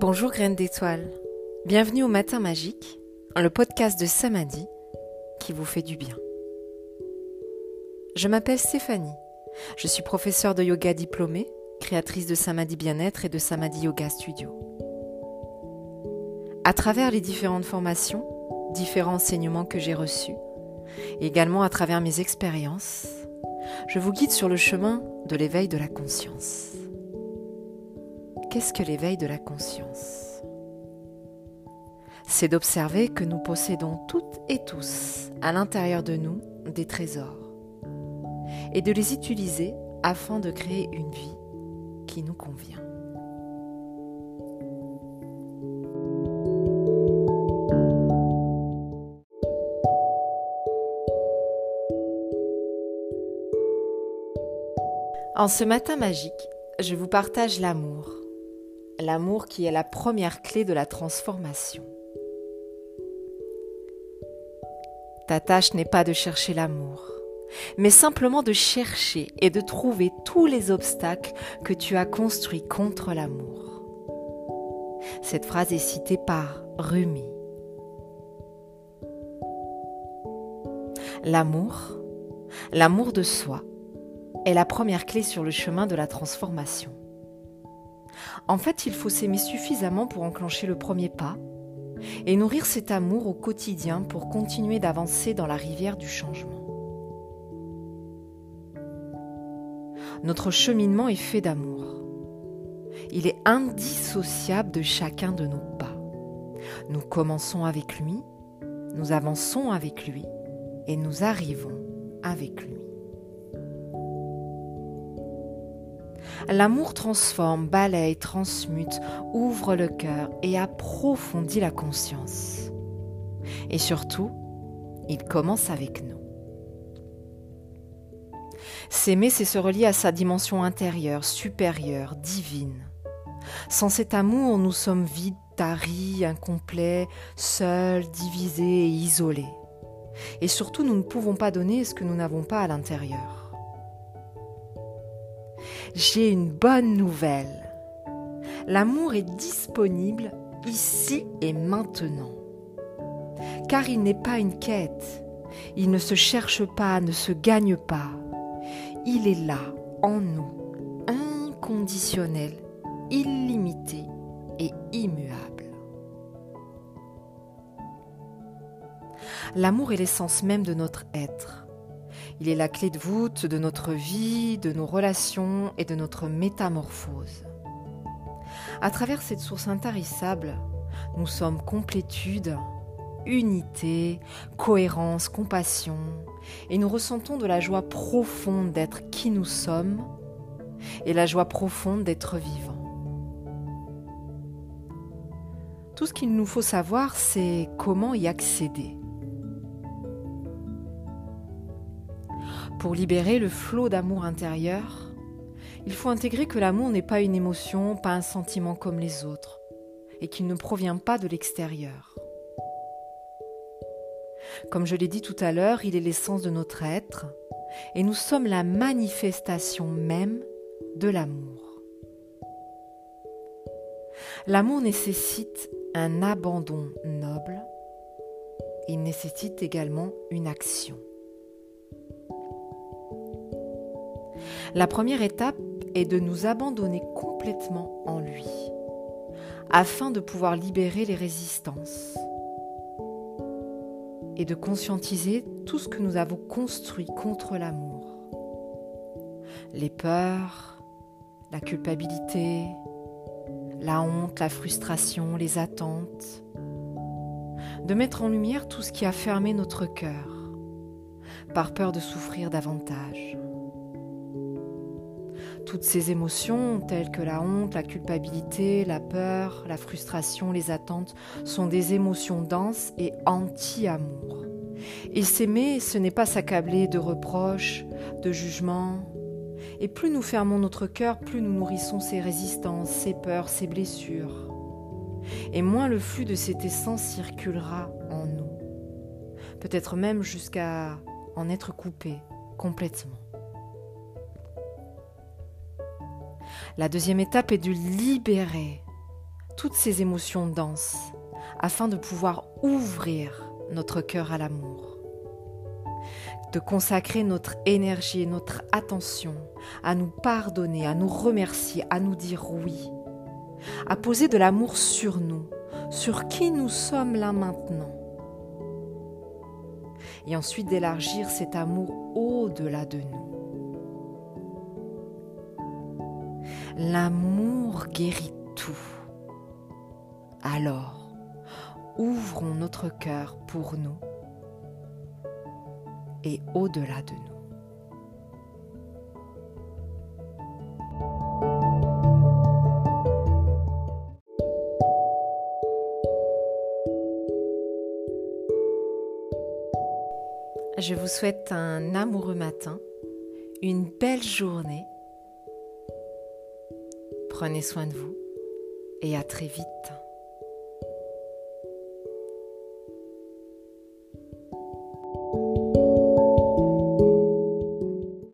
Bonjour graines d'étoiles. Bienvenue au Matin Magique, le podcast de Samadhi qui vous fait du bien. Je m'appelle Stéphanie. Je suis professeure de yoga diplômée, créatrice de Samadhi Bien-être et de Samadhi Yoga Studio. À travers les différentes formations, différents enseignements que j'ai reçus, et également à travers mes expériences, je vous guide sur le chemin de l'éveil de la conscience. Qu'est-ce que l'éveil de la conscience? C'est d'observer que nous possédons toutes et tous à l'intérieur de nous des trésors et de les utiliser afin de créer une vie qui nous convient. En ce matin magique, je vous partage l'amour l'amour qui est la première clé de la transformation. Ta tâche n'est pas de chercher l'amour, mais simplement de chercher et de trouver tous les obstacles que tu as construits contre l'amour. Cette phrase est citée par Rumi. L'amour, l'amour de soi, est la première clé sur le chemin de la transformation. En fait, il faut s'aimer suffisamment pour enclencher le premier pas et nourrir cet amour au quotidien pour continuer d'avancer dans la rivière du changement. Notre cheminement est fait d'amour. Il est indissociable de chacun de nos pas. Nous commençons avec lui, nous avançons avec lui et nous arrivons avec lui. L'amour transforme, balaye, transmute, ouvre le cœur et approfondit la conscience. Et surtout, il commence avec nous. S'aimer, c'est se relier à sa dimension intérieure, supérieure, divine. Sans cet amour, nous sommes vides, taris, incomplets, seuls, divisés et isolés. Et surtout, nous ne pouvons pas donner ce que nous n'avons pas à l'intérieur j'ai une bonne nouvelle. L'amour est disponible ici et maintenant. Car il n'est pas une quête. Il ne se cherche pas, ne se gagne pas. Il est là, en nous, inconditionnel, illimité et immuable. L'amour est l'essence même de notre être. Il est la clé de voûte de notre vie, de nos relations et de notre métamorphose. À travers cette source intarissable, nous sommes complétude, unité, cohérence, compassion, et nous ressentons de la joie profonde d'être qui nous sommes et la joie profonde d'être vivant. Tout ce qu'il nous faut savoir, c'est comment y accéder. Pour libérer le flot d'amour intérieur, il faut intégrer que l'amour n'est pas une émotion, pas un sentiment comme les autres, et qu'il ne provient pas de l'extérieur. Comme je l'ai dit tout à l'heure, il est l'essence de notre être, et nous sommes la manifestation même de l'amour. L'amour nécessite un abandon noble, il nécessite également une action. La première étape est de nous abandonner complètement en lui, afin de pouvoir libérer les résistances et de conscientiser tout ce que nous avons construit contre l'amour. Les peurs, la culpabilité, la honte, la frustration, les attentes. De mettre en lumière tout ce qui a fermé notre cœur, par peur de souffrir davantage. Toutes ces émotions, telles que la honte, la culpabilité, la peur, la frustration, les attentes, sont des émotions denses et anti-amour. Et s'aimer, ce n'est pas s'accabler de reproches, de jugements. Et plus nous fermons notre cœur, plus nous nourrissons ces résistances, ces peurs, ces blessures. Et moins le flux de cette essence circulera en nous. Peut-être même jusqu'à en être coupé complètement. La deuxième étape est de libérer toutes ces émotions denses afin de pouvoir ouvrir notre cœur à l'amour de consacrer notre énergie et notre attention à nous pardonner, à nous remercier, à nous dire oui, à poser de l'amour sur nous, sur qui nous sommes là maintenant. Et ensuite d'élargir cet amour au-delà de nous. L'amour guérit tout. Alors, ouvrons notre cœur pour nous et au-delà de nous. Je vous souhaite un amoureux matin, une belle journée. Prenez soin de vous et à très vite.